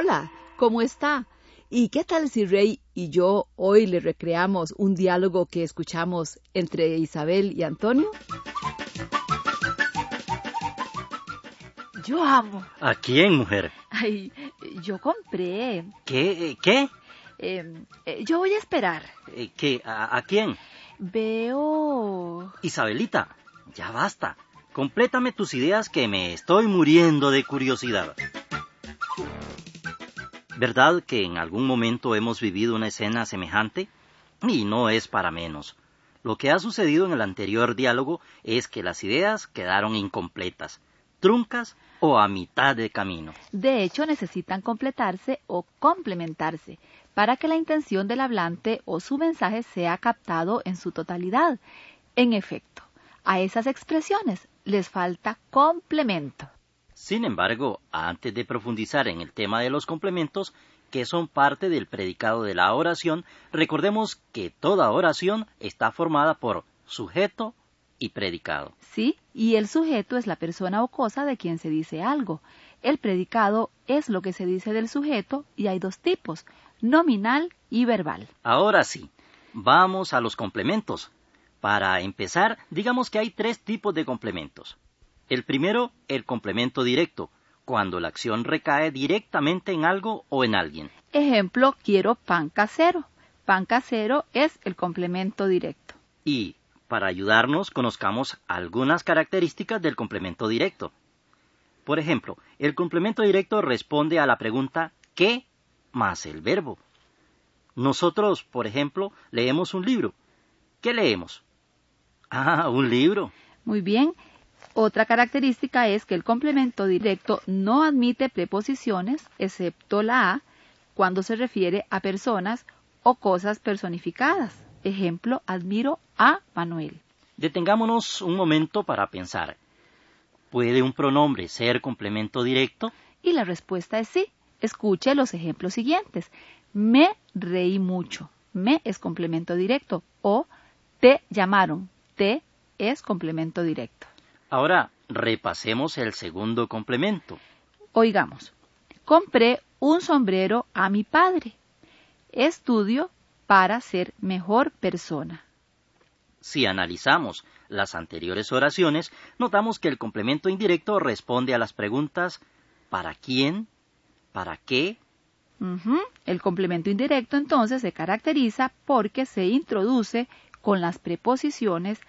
Hola, ¿cómo está? ¿Y qué tal si Rey y yo hoy le recreamos un diálogo que escuchamos entre Isabel y Antonio? Yo amo. ¿A quién, mujer? Ay, yo compré. ¿Qué? ¿Qué? Eh, eh, yo voy a esperar. Eh, ¿Qué? ¿A, a quién? Veo... Isabelita, ya basta. Complétame tus ideas que me estoy muriendo de curiosidad. ¿Verdad que en algún momento hemos vivido una escena semejante? Y no es para menos. Lo que ha sucedido en el anterior diálogo es que las ideas quedaron incompletas, truncas o a mitad de camino. De hecho, necesitan completarse o complementarse para que la intención del hablante o su mensaje sea captado en su totalidad. En efecto, a esas expresiones les falta complemento. Sin embargo, antes de profundizar en el tema de los complementos, que son parte del predicado de la oración, recordemos que toda oración está formada por sujeto y predicado. Sí, y el sujeto es la persona o cosa de quien se dice algo. El predicado es lo que se dice del sujeto y hay dos tipos, nominal y verbal. Ahora sí, vamos a los complementos. Para empezar, digamos que hay tres tipos de complementos. El primero, el complemento directo, cuando la acción recae directamente en algo o en alguien. Ejemplo, quiero pan casero. Pan casero es el complemento directo. Y, para ayudarnos, conozcamos algunas características del complemento directo. Por ejemplo, el complemento directo responde a la pregunta ¿qué? más el verbo. Nosotros, por ejemplo, leemos un libro. ¿Qué leemos? Ah, un libro. Muy bien, otra característica es que el complemento directo no admite preposiciones, excepto la A, cuando se refiere a personas o cosas personificadas. Ejemplo, admiro a Manuel. Detengámonos un momento para pensar. ¿Puede un pronombre ser complemento directo? Y la respuesta es sí. Escuche los ejemplos siguientes. Me reí mucho. Me es complemento directo. O te llamaron. Te es complemento directo. Ahora repasemos el segundo complemento. Oigamos, compré un sombrero a mi padre. Estudio para ser mejor persona. Si analizamos las anteriores oraciones, notamos que el complemento indirecto responde a las preguntas ¿para quién? ¿Para qué? El complemento indirecto entonces se caracteriza porque se introduce con las preposiciones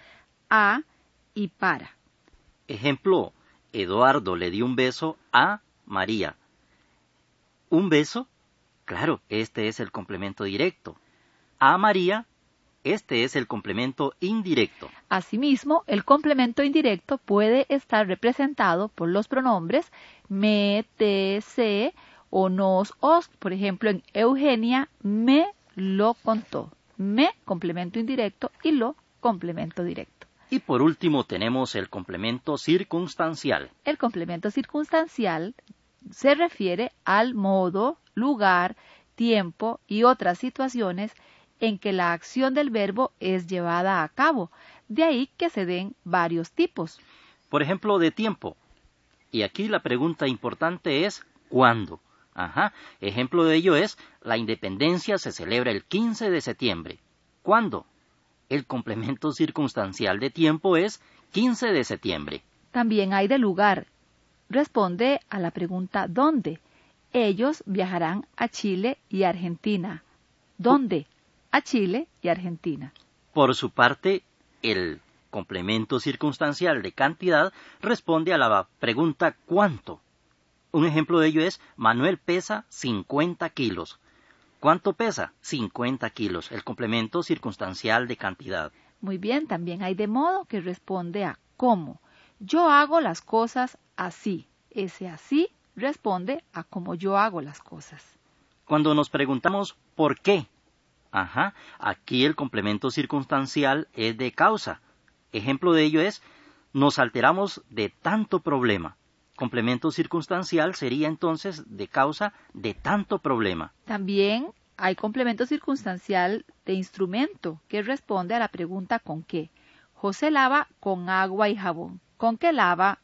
a y para. Ejemplo, Eduardo le dio un beso a María. ¿Un beso? Claro, este es el complemento directo. A María, este es el complemento indirecto. Asimismo, el complemento indirecto puede estar representado por los pronombres me, te, se o nos, os. Por ejemplo, en Eugenia me lo contó. Me, complemento indirecto, y lo, complemento directo. Y por último tenemos el complemento circunstancial. El complemento circunstancial se refiere al modo, lugar, tiempo y otras situaciones en que la acción del verbo es llevada a cabo. De ahí que se den varios tipos. Por ejemplo, de tiempo. Y aquí la pregunta importante es ¿cuándo? Ajá. Ejemplo de ello es la independencia se celebra el 15 de septiembre. ¿Cuándo? El complemento circunstancial de tiempo es 15 de septiembre. También hay de lugar. Responde a la pregunta ¿dónde? Ellos viajarán a Chile y Argentina. ¿Dónde? A Chile y Argentina. Por su parte, el complemento circunstancial de cantidad responde a la pregunta ¿cuánto? Un ejemplo de ello es Manuel pesa 50 kilos. ¿Cuánto pesa? 50 kilos, el complemento circunstancial de cantidad. Muy bien, también hay de modo que responde a cómo. Yo hago las cosas así. Ese así responde a cómo yo hago las cosas. Cuando nos preguntamos ¿por qué? Ajá, aquí el complemento circunstancial es de causa. Ejemplo de ello es nos alteramos de tanto problema. Complemento circunstancial sería entonces de causa de tanto problema. También hay complemento circunstancial de instrumento que responde a la pregunta ¿con qué? José lava con agua y jabón. ¿Con qué lava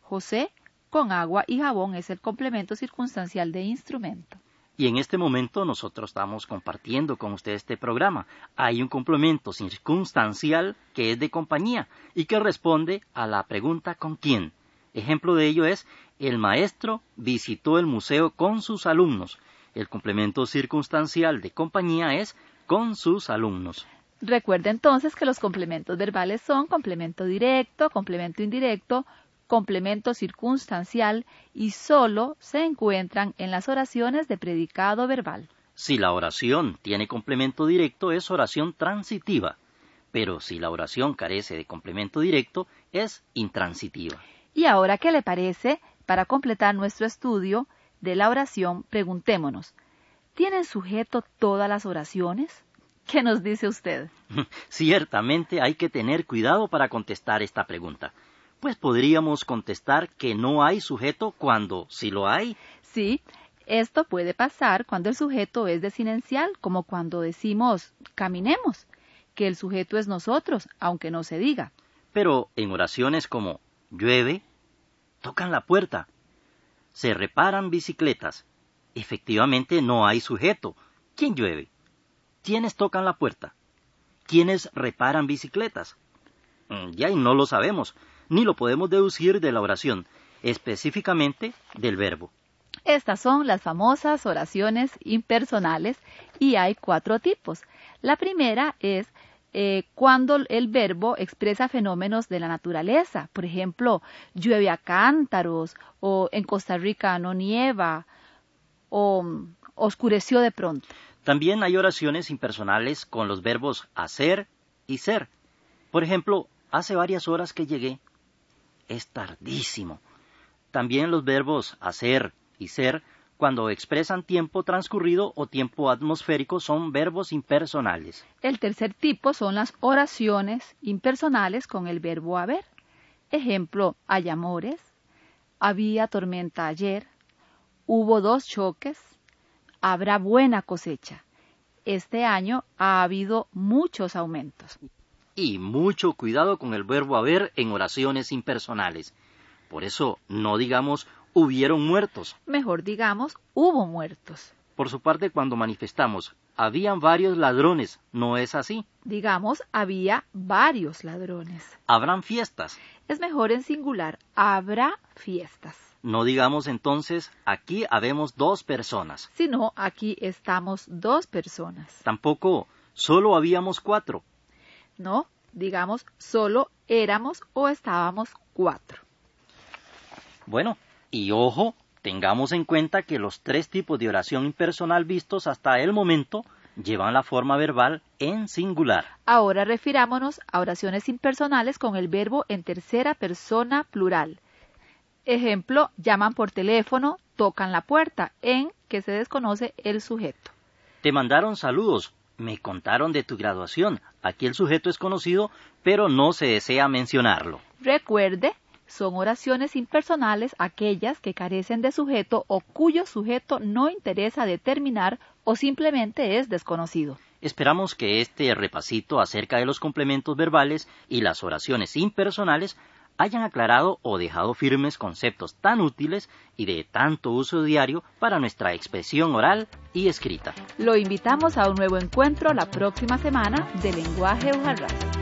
José? Con agua y jabón es el complemento circunstancial de instrumento. Y en este momento nosotros estamos compartiendo con usted este programa. Hay un complemento circunstancial que es de compañía y que responde a la pregunta ¿con quién? Ejemplo de ello es el maestro visitó el museo con sus alumnos. El complemento circunstancial de compañía es con sus alumnos. Recuerde entonces que los complementos verbales son complemento directo, complemento indirecto, complemento circunstancial y solo se encuentran en las oraciones de predicado verbal. Si la oración tiene complemento directo es oración transitiva, pero si la oración carece de complemento directo es intransitiva. Y ahora, ¿qué le parece? Para completar nuestro estudio de la oración, preguntémonos, ¿tienen sujeto todas las oraciones? ¿Qué nos dice usted? Ciertamente hay que tener cuidado para contestar esta pregunta pues podríamos contestar que no hay sujeto cuando sí lo hay. Sí, esto puede pasar cuando el sujeto es desinencial, como cuando decimos caminemos, que el sujeto es nosotros, aunque no se diga. Pero en oraciones como llueve, tocan la puerta, se reparan bicicletas, efectivamente no hay sujeto. ¿Quién llueve? ¿Quiénes tocan la puerta? ¿Quiénes reparan bicicletas? Mm, ya y no lo sabemos, ni lo podemos deducir de la oración, específicamente del verbo. Estas son las famosas oraciones impersonales y hay cuatro tipos. La primera es eh, cuando el verbo expresa fenómenos de la naturaleza. Por ejemplo, llueve a cántaros o en Costa Rica no nieva o mm, oscureció de pronto. También hay oraciones impersonales con los verbos hacer y ser. Por ejemplo, hace varias horas que llegué es tardísimo. También los verbos hacer y ser, cuando expresan tiempo transcurrido o tiempo atmosférico, son verbos impersonales. El tercer tipo son las oraciones impersonales con el verbo haber. Ejemplo, hay amores, había tormenta ayer, hubo dos choques, habrá buena cosecha. Este año ha habido muchos aumentos y mucho cuidado con el verbo haber en oraciones impersonales. Por eso no digamos hubieron muertos. Mejor digamos hubo muertos. Por su parte, cuando manifestamos habían varios ladrones, no es así. Digamos había varios ladrones. Habrán fiestas. Es mejor en singular, habrá fiestas. No digamos entonces aquí habemos dos personas. Sino aquí estamos dos personas. Tampoco solo habíamos cuatro. No, digamos, solo éramos o estábamos cuatro. Bueno, y ojo, tengamos en cuenta que los tres tipos de oración impersonal vistos hasta el momento llevan la forma verbal en singular. Ahora refirámonos a oraciones impersonales con el verbo en tercera persona plural. Ejemplo, llaman por teléfono, tocan la puerta, en que se desconoce el sujeto. Te mandaron saludos, me contaron de tu graduación. Aquí el sujeto es conocido, pero no se desea mencionarlo. Recuerde, son oraciones impersonales aquellas que carecen de sujeto o cuyo sujeto no interesa determinar o simplemente es desconocido. Esperamos que este repasito acerca de los complementos verbales y las oraciones impersonales hayan aclarado o dejado firmes conceptos tan útiles y de tanto uso diario para nuestra expresión oral y escrita. Lo invitamos a un nuevo encuentro la próxima semana de Lenguaje Ujarras.